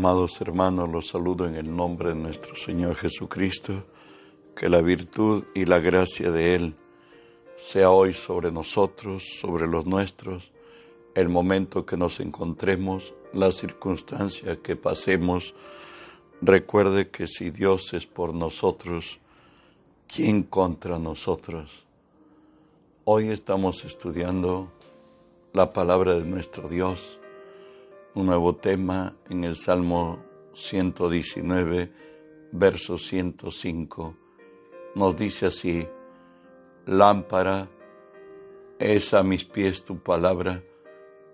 Amados hermanos, los saludo en el nombre de nuestro Señor Jesucristo, que la virtud y la gracia de Él sea hoy sobre nosotros, sobre los nuestros, el momento que nos encontremos, la circunstancia que pasemos. Recuerde que si Dios es por nosotros, ¿quién contra nosotros? Hoy estamos estudiando la palabra de nuestro Dios un nuevo tema en el Salmo 119, verso 105. Nos dice así, lámpara es a mis pies tu palabra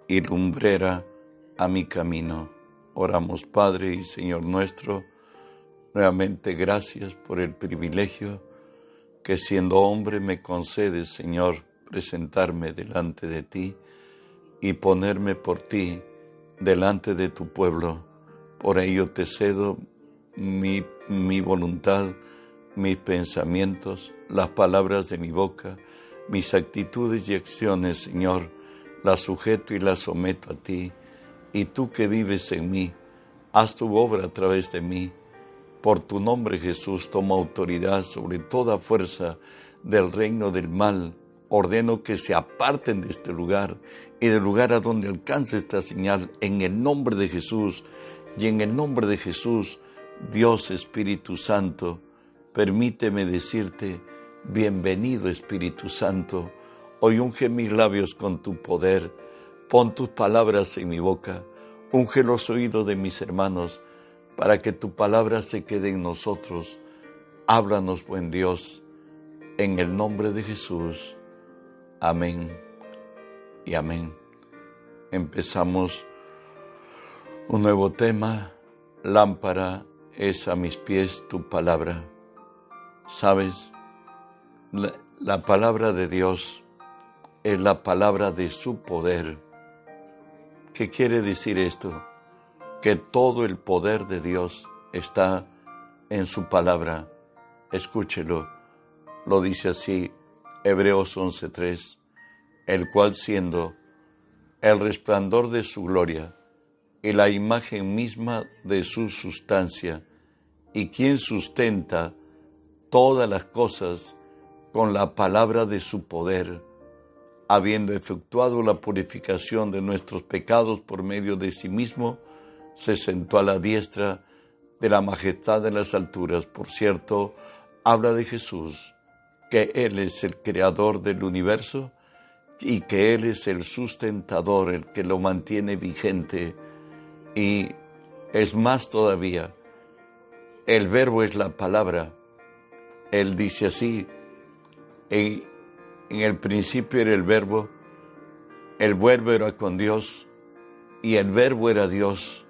y lumbrera a mi camino. Oramos Padre y Señor nuestro, nuevamente gracias por el privilegio que siendo hombre me concedes, Señor, presentarme delante de ti y ponerme por ti delante de tu pueblo. Por ello te cedo mi, mi voluntad, mis pensamientos, las palabras de mi boca, mis actitudes y acciones, Señor, las sujeto y las someto a ti. Y tú que vives en mí, haz tu obra a través de mí. Por tu nombre, Jesús, toma autoridad sobre toda fuerza del reino del mal. Ordeno que se aparten de este lugar y del lugar a donde alcance esta señal, en el nombre de Jesús y en el nombre de Jesús, Dios Espíritu Santo, permíteme decirte, bienvenido Espíritu Santo, hoy unge mis labios con tu poder, pon tus palabras en mi boca, unge los oídos de mis hermanos, para que tu palabra se quede en nosotros. Háblanos, buen Dios, en el nombre de Jesús. Amén y amén. Empezamos un nuevo tema, lámpara es a mis pies tu palabra. Sabes, la, palabra de Dios es la palabra de su poder. ¿Qué quiere decir esto? Que todo el poder de Dios está en su palabra. Escúchelo. Lo dice así Hebreos 11:3 el cual siendo el resplandor de su gloria y la imagen misma de su sustancia, y quien sustenta todas las cosas con la palabra de su poder, habiendo efectuado la purificación de nuestros pecados por medio de sí mismo, se sentó a la diestra de la majestad de las alturas. Por cierto, habla de Jesús, que Él es el creador del universo y que Él es el sustentador, el que lo mantiene vigente. Y es más todavía, el verbo es la palabra. Él dice así, en, en el principio era el verbo, el verbo era con Dios y el verbo era Dios.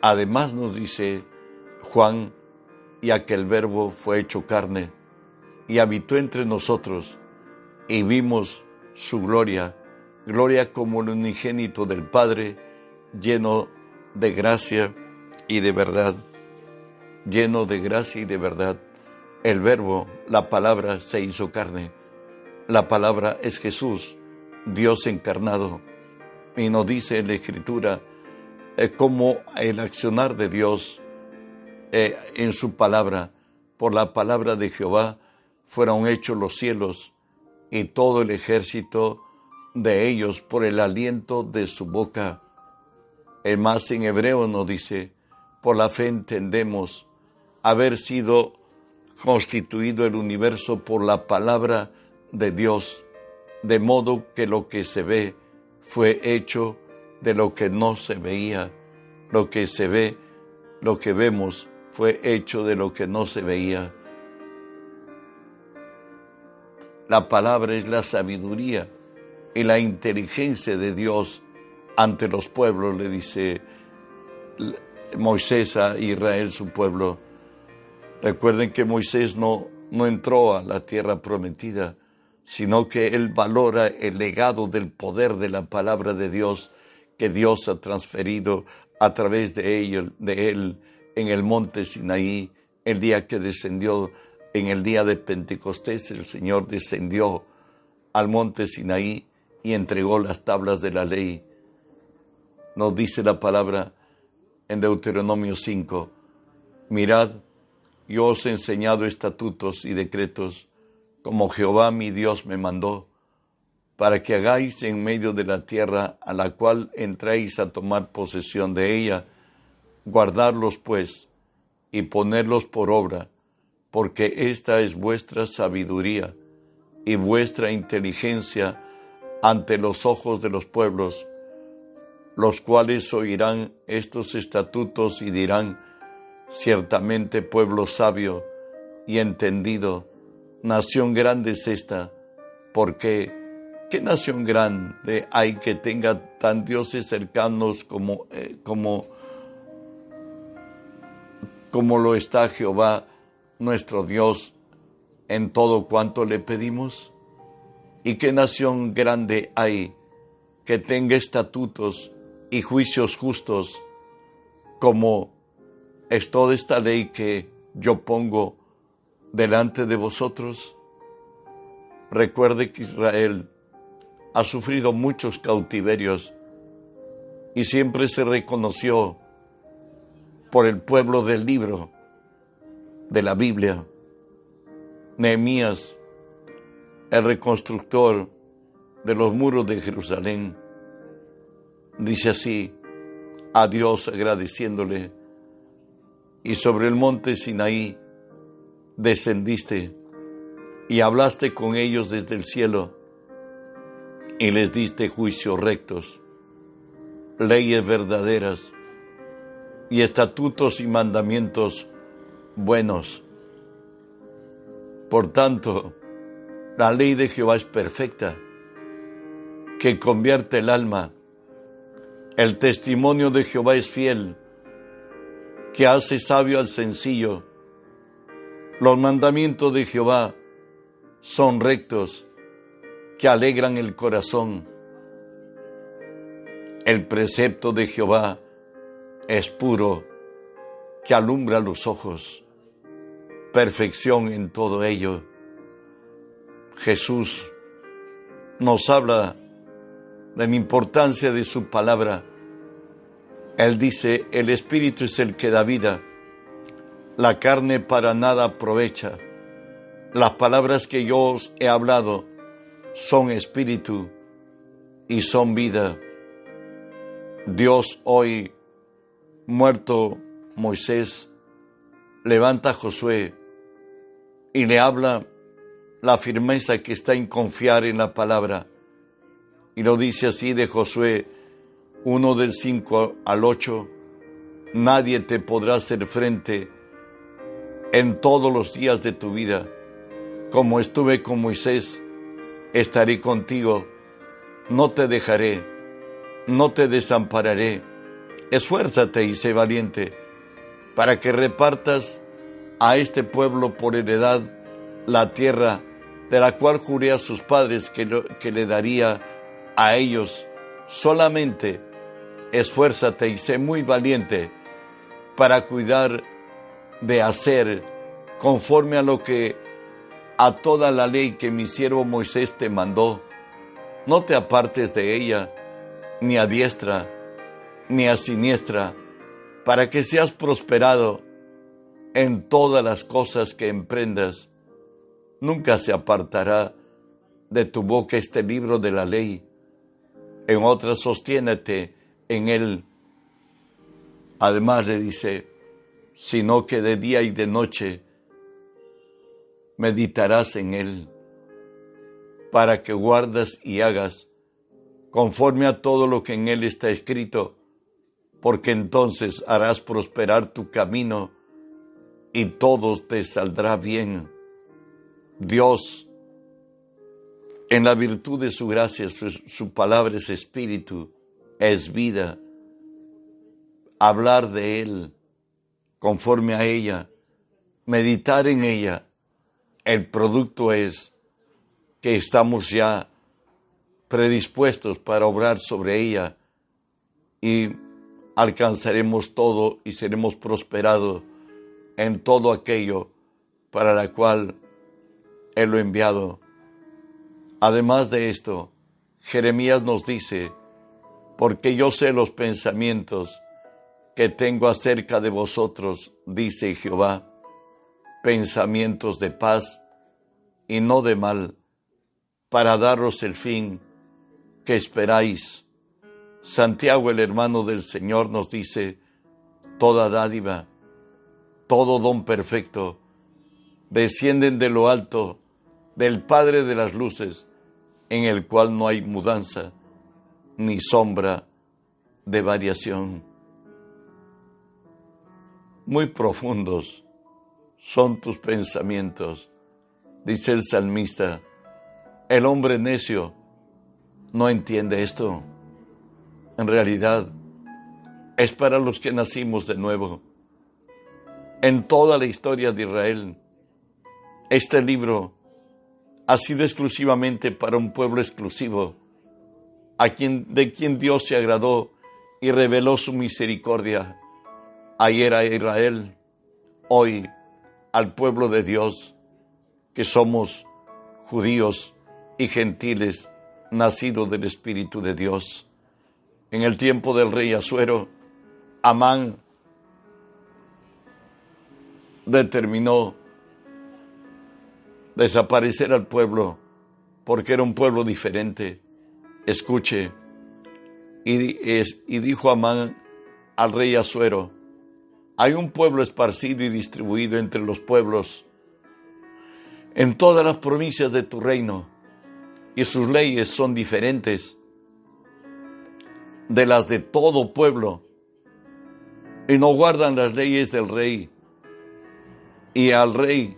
Además nos dice Juan, y aquel verbo fue hecho carne y habitó entre nosotros y vimos su gloria, gloria como el unigénito del Padre, lleno de gracia y de verdad, lleno de gracia y de verdad. El verbo, la palabra, se hizo carne. La palabra es Jesús, Dios encarnado. Y nos dice en la Escritura eh, cómo el accionar de Dios eh, en su palabra, por la palabra de Jehová, fueron hechos los cielos y todo el ejército de ellos por el aliento de su boca. El más en hebreo nos dice, por la fe entendemos haber sido constituido el universo por la palabra de Dios, de modo que lo que se ve fue hecho de lo que no se veía, lo que se ve, lo que vemos fue hecho de lo que no se veía. La palabra es la sabiduría y la inteligencia de Dios ante los pueblos, le dice Moisés a Israel, su pueblo. Recuerden que Moisés no, no entró a la tierra prometida, sino que él valora el legado del poder de la palabra de Dios que Dios ha transferido a través de, de él en el monte Sinaí, el día que descendió en el día de Pentecostés el Señor descendió al monte Sinaí y entregó las tablas de la ley. Nos dice la palabra en Deuteronomio 5, mirad, yo os he enseñado estatutos y decretos como Jehová mi Dios me mandó, para que hagáis en medio de la tierra a la cual entréis a tomar posesión de ella, guardarlos pues y ponerlos por obra, porque esta es vuestra sabiduría y vuestra inteligencia ante los ojos de los pueblos, los cuales oirán estos estatutos y dirán, ciertamente pueblo sabio y entendido, nación grande es esta, porque ¿qué nación grande hay que tenga tan dioses cercanos como, eh, como, como lo está Jehová nuestro Dios en todo cuanto le pedimos? ¿Y qué nación grande hay que tenga estatutos y juicios justos como es toda esta ley que yo pongo delante de vosotros? Recuerde que Israel ha sufrido muchos cautiverios y siempre se reconoció por el pueblo del libro de la Biblia. Nehemías, el reconstructor de los muros de Jerusalén, dice así a Dios agradeciéndole, y sobre el monte Sinaí descendiste y hablaste con ellos desde el cielo y les diste juicios rectos, leyes verdaderas y estatutos y mandamientos buenos. Por tanto, la ley de Jehová es perfecta, que convierte el alma. El testimonio de Jehová es fiel, que hace sabio al sencillo. Los mandamientos de Jehová son rectos, que alegran el corazón. El precepto de Jehová es puro, que alumbra los ojos. Perfección en todo ello. Jesús nos habla de la importancia de su palabra. Él dice, el Espíritu es el que da vida, la carne para nada aprovecha. Las palabras que yo os he hablado son espíritu y son vida. Dios hoy, muerto Moisés, levanta a Josué y le habla la firmeza que está en confiar en la palabra. Y lo dice así de Josué 1 del 5 al 8, nadie te podrá hacer frente en todos los días de tu vida. Como estuve con Moisés, estaré contigo, no te dejaré, no te desampararé. Esfuérzate y sé valiente, para que repartas a este pueblo por heredad la tierra de la cual juré a sus padres que, que le daría a ellos. Solamente esfuérzate y sé muy valiente para cuidar de hacer conforme a lo que a toda la ley que mi siervo Moisés te mandó. No te apartes de ella, ni a diestra, ni a siniestra, para que seas prosperado en todas las cosas que emprendas. Nunca se apartará de tu boca este libro de la ley. En otras sostiénete en él. Además le dice, sino que de día y de noche meditarás en él, para que guardas y hagas conforme a todo lo que en él está escrito, porque entonces harás prosperar tu camino y todo te saldrá bien. Dios, en la virtud de su gracia, su, palabra es espíritu, es vida. Hablar de Él conforme a ella, meditar en ella, el producto es que estamos ya predispuestos para obrar sobre ella y alcanzaremos todo y seremos prosperados en todo aquello para la cual Él lo ha enviado. Además de esto, Jeremías nos dice, porque yo sé los pensamientos que tengo acerca de vosotros, dice Jehová, pensamientos de paz y no de mal, para daros el fin que esperáis. Santiago, el hermano del Señor, nos dice, toda dádiva, todo don perfecto, descienden de lo alto, del Padre de las Luces, en el cual no hay mudanza ni sombra de variación. Muy profundos son tus pensamientos, dice el salmista. El hombre necio no entiende esto. En realidad, es para los que nacimos de nuevo. En toda la historia de Israel, este libro ha sido exclusivamente para un pueblo exclusivo, a quien, de quien Dios se agradó y reveló su misericordia. Ayer a Israel, hoy al pueblo de Dios, que somos judíos y gentiles, nacidos del Espíritu de Dios. En el tiempo del rey Asuero, Amán determinó desaparecer al pueblo porque era un pueblo diferente. Escuche, y, dijo Amán al rey Asuero, hay un pueblo esparcido y distribuido entre los pueblos en todas las provincias de tu reino, y sus leyes son diferentes de las de todo pueblo, y no guardan las leyes del rey, y al rey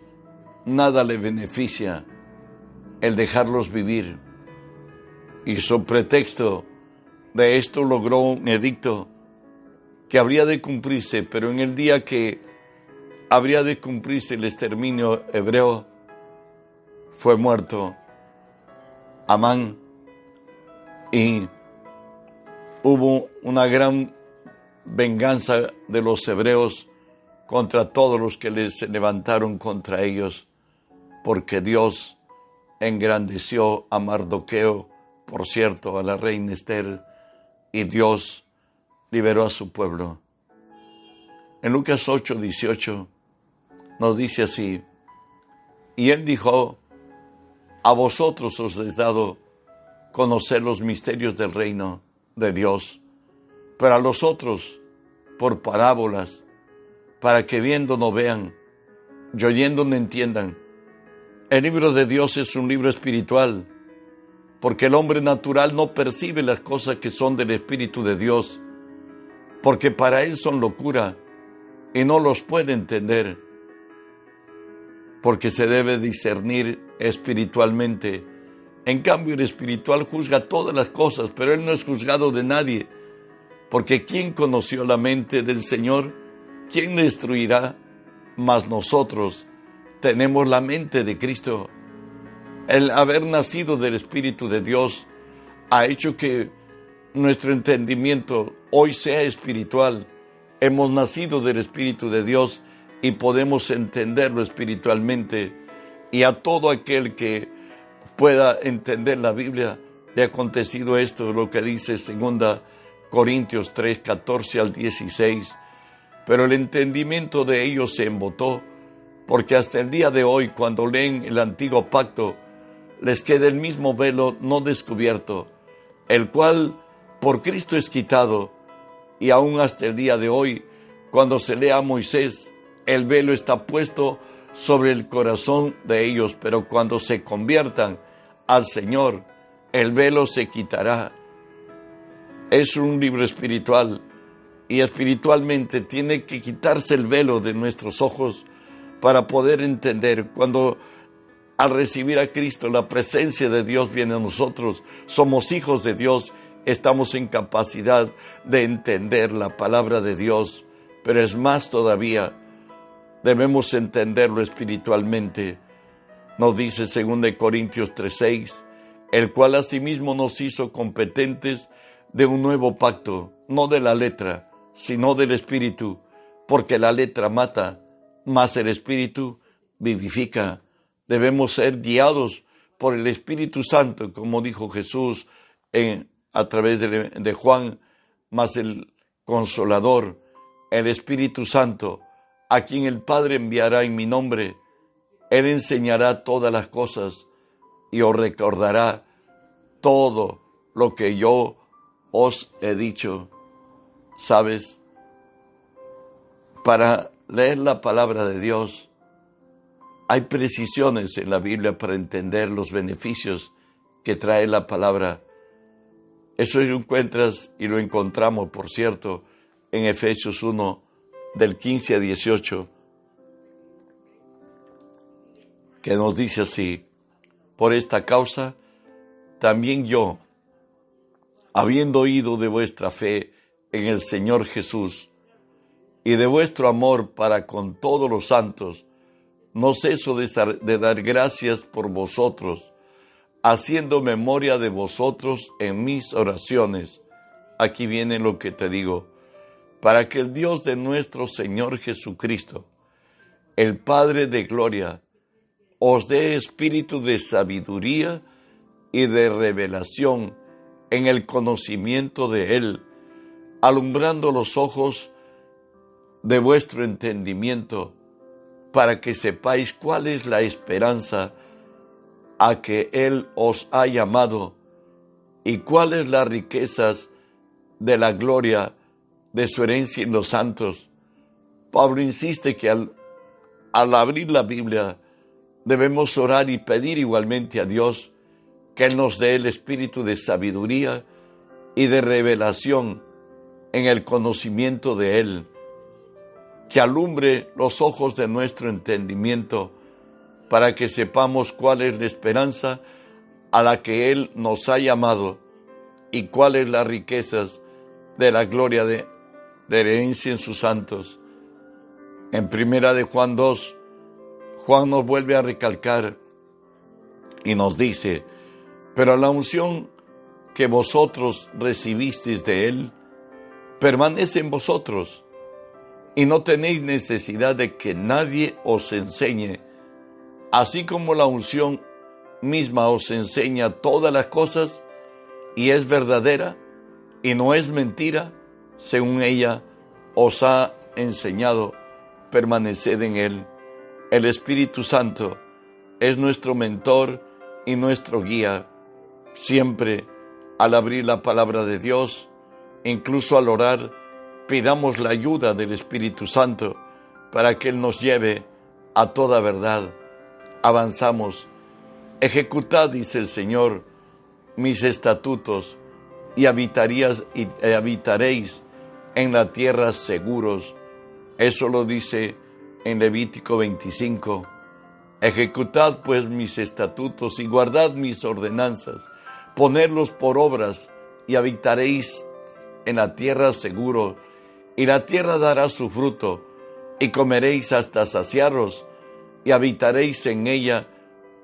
nada le beneficia el dejarlos vivir. Y su pretexto de esto logró un edicto que habría de cumplirse, pero en el día que habría de cumplirse el exterminio hebreo, fue muerto Amán y hubo una gran venganza de los hebreos contra todos los que les se levantaron contra ellos porque Dios engrandeció a Mardoqueo, por cierto, a la reina Esther, y Dios liberó a su pueblo. En Lucas 8, 18 nos dice así, y él dijo, a vosotros os he dado conocer los misterios del reino de Dios, pero a los otros por parábolas, para que viendo no vean, y oyendo no entiendan, el libro de Dios es un libro espiritual, porque el hombre natural no percibe las cosas que son del Espíritu de Dios, porque para él son locura y no los puede entender, porque se debe discernir espiritualmente. En cambio, el espiritual juzga todas las cosas, pero él no es juzgado de nadie, porque ¿quién conoció la mente del Señor? ¿Quién le instruirá? Mas nosotros tenemos la mente de Cristo. El haber nacido del Espíritu de Dios ha hecho que nuestro entendimiento hoy sea espiritual. Hemos nacido del Espíritu de Dios y podemos entenderlo espiritualmente. Y a todo aquel que pueda entender la Biblia, le ha acontecido esto, lo que dice segunda Corintios 3, 14 al 16. Pero el entendimiento de ellos se embotó porque hasta el día de hoy, cuando leen el antiguo pacto, les queda el mismo velo no descubierto, el cual por Cristo es quitado, y aún hasta el día de hoy, cuando se lea a Moisés, el velo está puesto sobre el corazón de ellos, pero cuando se conviertan al Señor, el velo se quitará. Es un libro espiritual y espiritualmente tiene que quitarse el velo de nuestros ojos para poder entender cuando al recibir a Cristo la presencia de Dios viene a nosotros, somos hijos de Dios, estamos en capacidad de entender la palabra de Dios, pero es más todavía, debemos entenderlo espiritualmente. Nos dice 2 Corintios 3:6, el cual asimismo nos hizo competentes de un nuevo pacto, no de la letra, sino del espíritu, porque la letra mata, mas el Espíritu vivifica. Debemos ser guiados por el Espíritu Santo, como dijo Jesús en, a través de, de Juan, más el consolador, el Espíritu Santo, a quien el Padre enviará en mi nombre. Él enseñará todas las cosas y os recordará todo lo que yo os he dicho. ¿Sabes? Para leer la palabra de Dios, hay precisiones en la Biblia para entender los beneficios que trae la palabra. Eso lo encuentras y lo encontramos, por cierto, en Efesios 1, del 15 a 18, que nos dice así, por esta causa, también yo, habiendo oído de vuestra fe en el Señor Jesús y de vuestro amor para con todos los santos, no ceso de dar gracias por vosotros, haciendo memoria de vosotros en mis oraciones. Aquí viene lo que te digo, para que el Dios de nuestro Señor Jesucristo, el Padre de Gloria, os dé espíritu de sabiduría y de revelación en el conocimiento de Él, alumbrando los ojos de vuestro entendimiento, para que sepáis cuál es la esperanza a que Él os ha llamado y cuáles las riquezas de la gloria de su herencia en los santos. Pablo insiste que al, al abrir la Biblia debemos orar y pedir igualmente a Dios que Él nos dé el espíritu de sabiduría y de revelación en el conocimiento de Él, que alumbre los ojos de nuestro entendimiento para que sepamos cuál es la esperanza a la que Él nos ha llamado y cuáles las riquezas de la gloria de, herencia en sus santos. En primera de Juan 2, Juan nos vuelve a recalcar y nos dice, pero la unción que vosotros recibisteis de Él permanece en vosotros y no tenéis necesidad de que nadie os enseñe así como la unción misma os enseña todas las cosas y es verdadera y no es mentira, según ella os ha enseñado, permaneced en él. El Espíritu Santo es nuestro mentor y nuestro guía. Siempre al abrir la palabra de Dios, incluso al orar, pidamos la ayuda del Espíritu Santo para que Él nos lleve a toda verdad avanzamos. Ejecutad, dice el Señor, mis estatutos y, habitarías, y habitaréis en la tierra seguros. Eso lo dice en Levítico 25. Ejecutad pues mis estatutos y guardad mis ordenanzas, ponerlos por obras y habitaréis en la tierra seguro, y la tierra dará su fruto, y comeréis hasta saciaros, y habitaréis en ella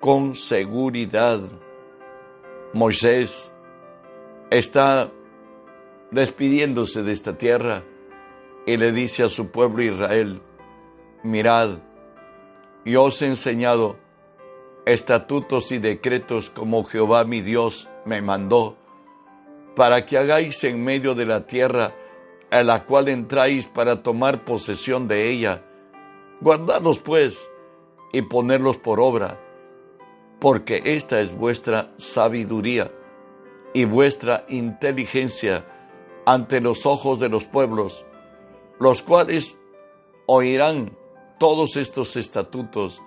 con seguridad. Moisés está despidiéndose de esta tierra y le dice a su pueblo Israel, mirad, yo os he enseñado estatutos y decretos como Jehová mi Dios me mandó, para que hagáis en medio de la tierra a la cual entráis para tomar posesión de ella. Guardadlos pues y ponerlos por obra, porque esta es vuestra sabiduría y vuestra inteligencia ante los ojos de los pueblos, los cuales oirán todos estos estatutos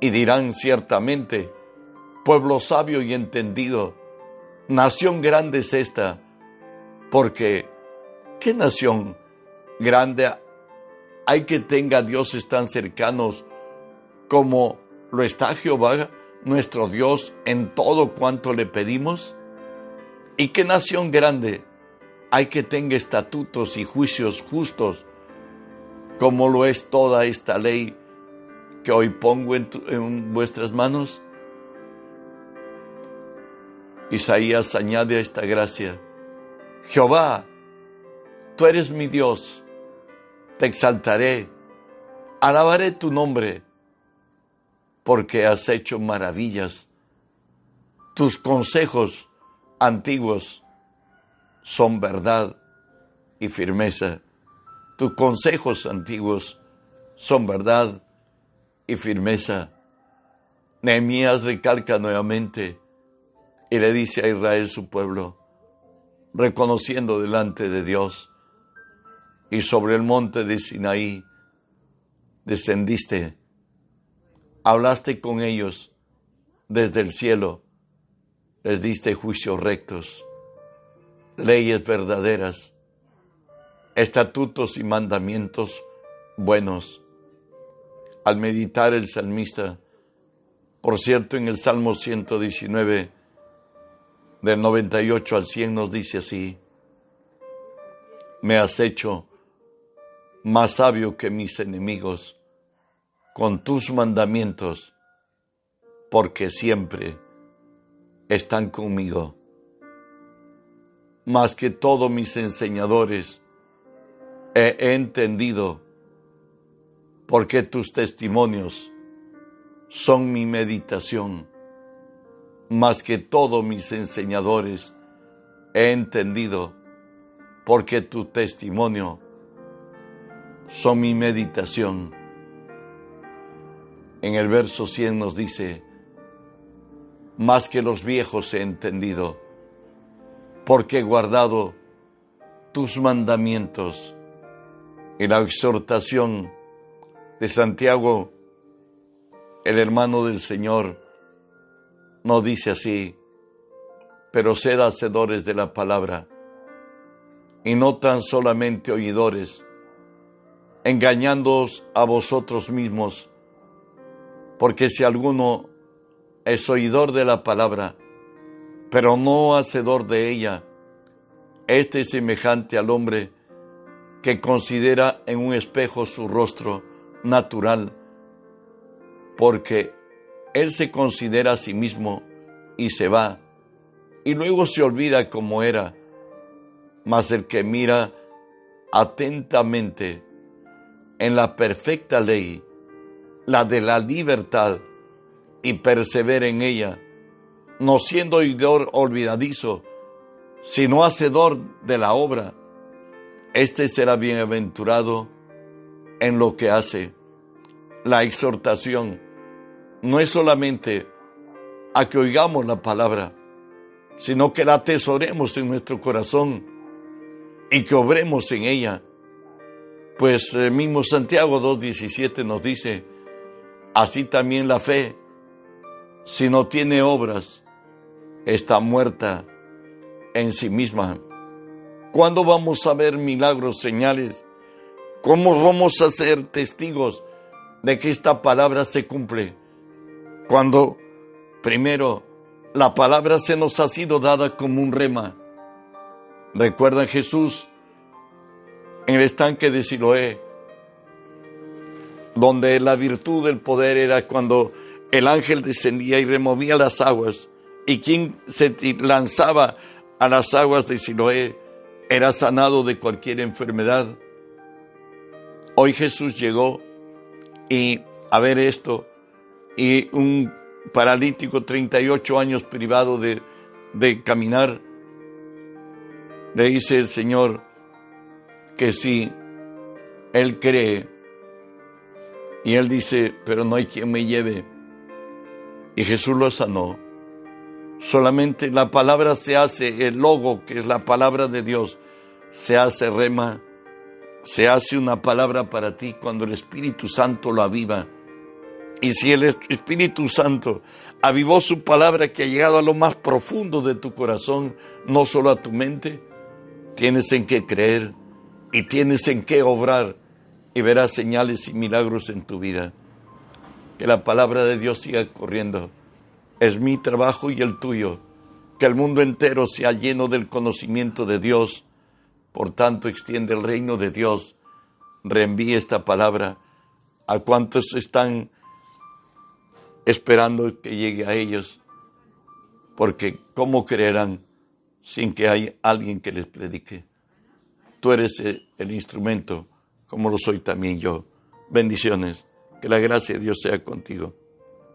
y dirán ciertamente, pueblo sabio y entendido, nación grande es esta, porque ¿qué nación grande hay que tenga dioses tan cercanos como lo está Jehová nuestro Dios en todo cuanto le pedimos? ¿Y qué nación grande hay que tenga estatutos y juicios justos como lo es toda esta ley que hoy pongo en, en vuestras manos? Isaías añade a esta gracia, Jehová, tú eres mi Dios, te exaltaré, alabaré tu nombre porque has hecho maravillas. Tus consejos antiguos son verdad y firmeza. tus consejos antiguos son verdad y firmeza. Nehemías recalca nuevamente y le dice a Israel su pueblo, reconociendo delante de Dios, y sobre el monte de Sinaí descendiste, hablaste con ellos desde el cielo, les diste juicios rectos, leyes verdaderas, estatutos y mandamientos buenos. Al meditar el salmista, por cierto, en el Salmo 119, del 98 al 100 nos dice así, me has hecho más sabio que mis enemigos con tus mandamientos, porque siempre están conmigo. Más que todos mis enseñadores, he entendido porque tus testimonios son mi meditación. Más que todos mis enseñadores, he entendido porque tu testimonio son mi meditación. En el verso 100 nos dice, más que los viejos he entendido, porque he guardado tus mandamientos. Y la exhortación de Santiago, el hermano del Señor, nos dice así, pero sed hacedores de la palabra, y no tan solamente oidores, engañándoos a vosotros mismos, porque si alguno es oidor de la palabra, pero no hacedor de ella, este es semejante al hombre que considera en un espejo su rostro natural, porque él se considera a sí mismo y se va, y luego se olvida cómo era, mas el que mira atentamente en la perfecta ley, la de la libertad, y persevera en ella, no siendo oidor olvidadizo, sino hacedor de la obra, éste será bienaventurado en lo que hace. La exhortación no es solamente a que oigamos la palabra, sino que la atesoremos en nuestro corazón y que obremos en ella pues el eh, mismo Santiago 2.17 nos dice, así también la fe, si no tiene obras, está muerta en sí misma. ¿Cuándo vamos a ver milagros, señales? ¿Cómo vamos a ser testigos de que esta palabra se cumple? Cuando primero la palabra se nos ha sido dada como un rema. Recuerda Jesús en el estanque de Siloé, donde la virtud del poder era cuando el ángel descendía y removía las aguas, y quien se lanzaba a las aguas de Siloé era sanado de cualquier enfermedad. Hoy Jesús llegó y a ver esto, y un paralítico 38 años privado de, caminar, le dice el Señor, que si él cree. Y él dice, pero no hay quien me lleve, y Jesús lo sanó, solamente la palabra se hace, el logo, que es la palabra de Dios, se hace rema, se hace una palabra para ti cuando el Espíritu Santo lo aviva. Y si el Espíritu Santo avivó su palabra que ha llegado a lo más profundo de tu corazón, no solo a tu mente, tienes en qué creer y tienes en qué obrar y verás señales y milagros en tu vida. Que la palabra de Dios siga corriendo. Es mi trabajo y el tuyo. Que el mundo entero sea lleno del conocimiento de Dios. Por tanto, extiende el reino de Dios. Reenvíe esta palabra a cuantos están esperando que llegue a ellos. Porque ¿cómo creerán sin que haya alguien que les predique? Tú eres el instrumento, como lo soy también yo. Bendiciones. Que la gracia de Dios sea contigo.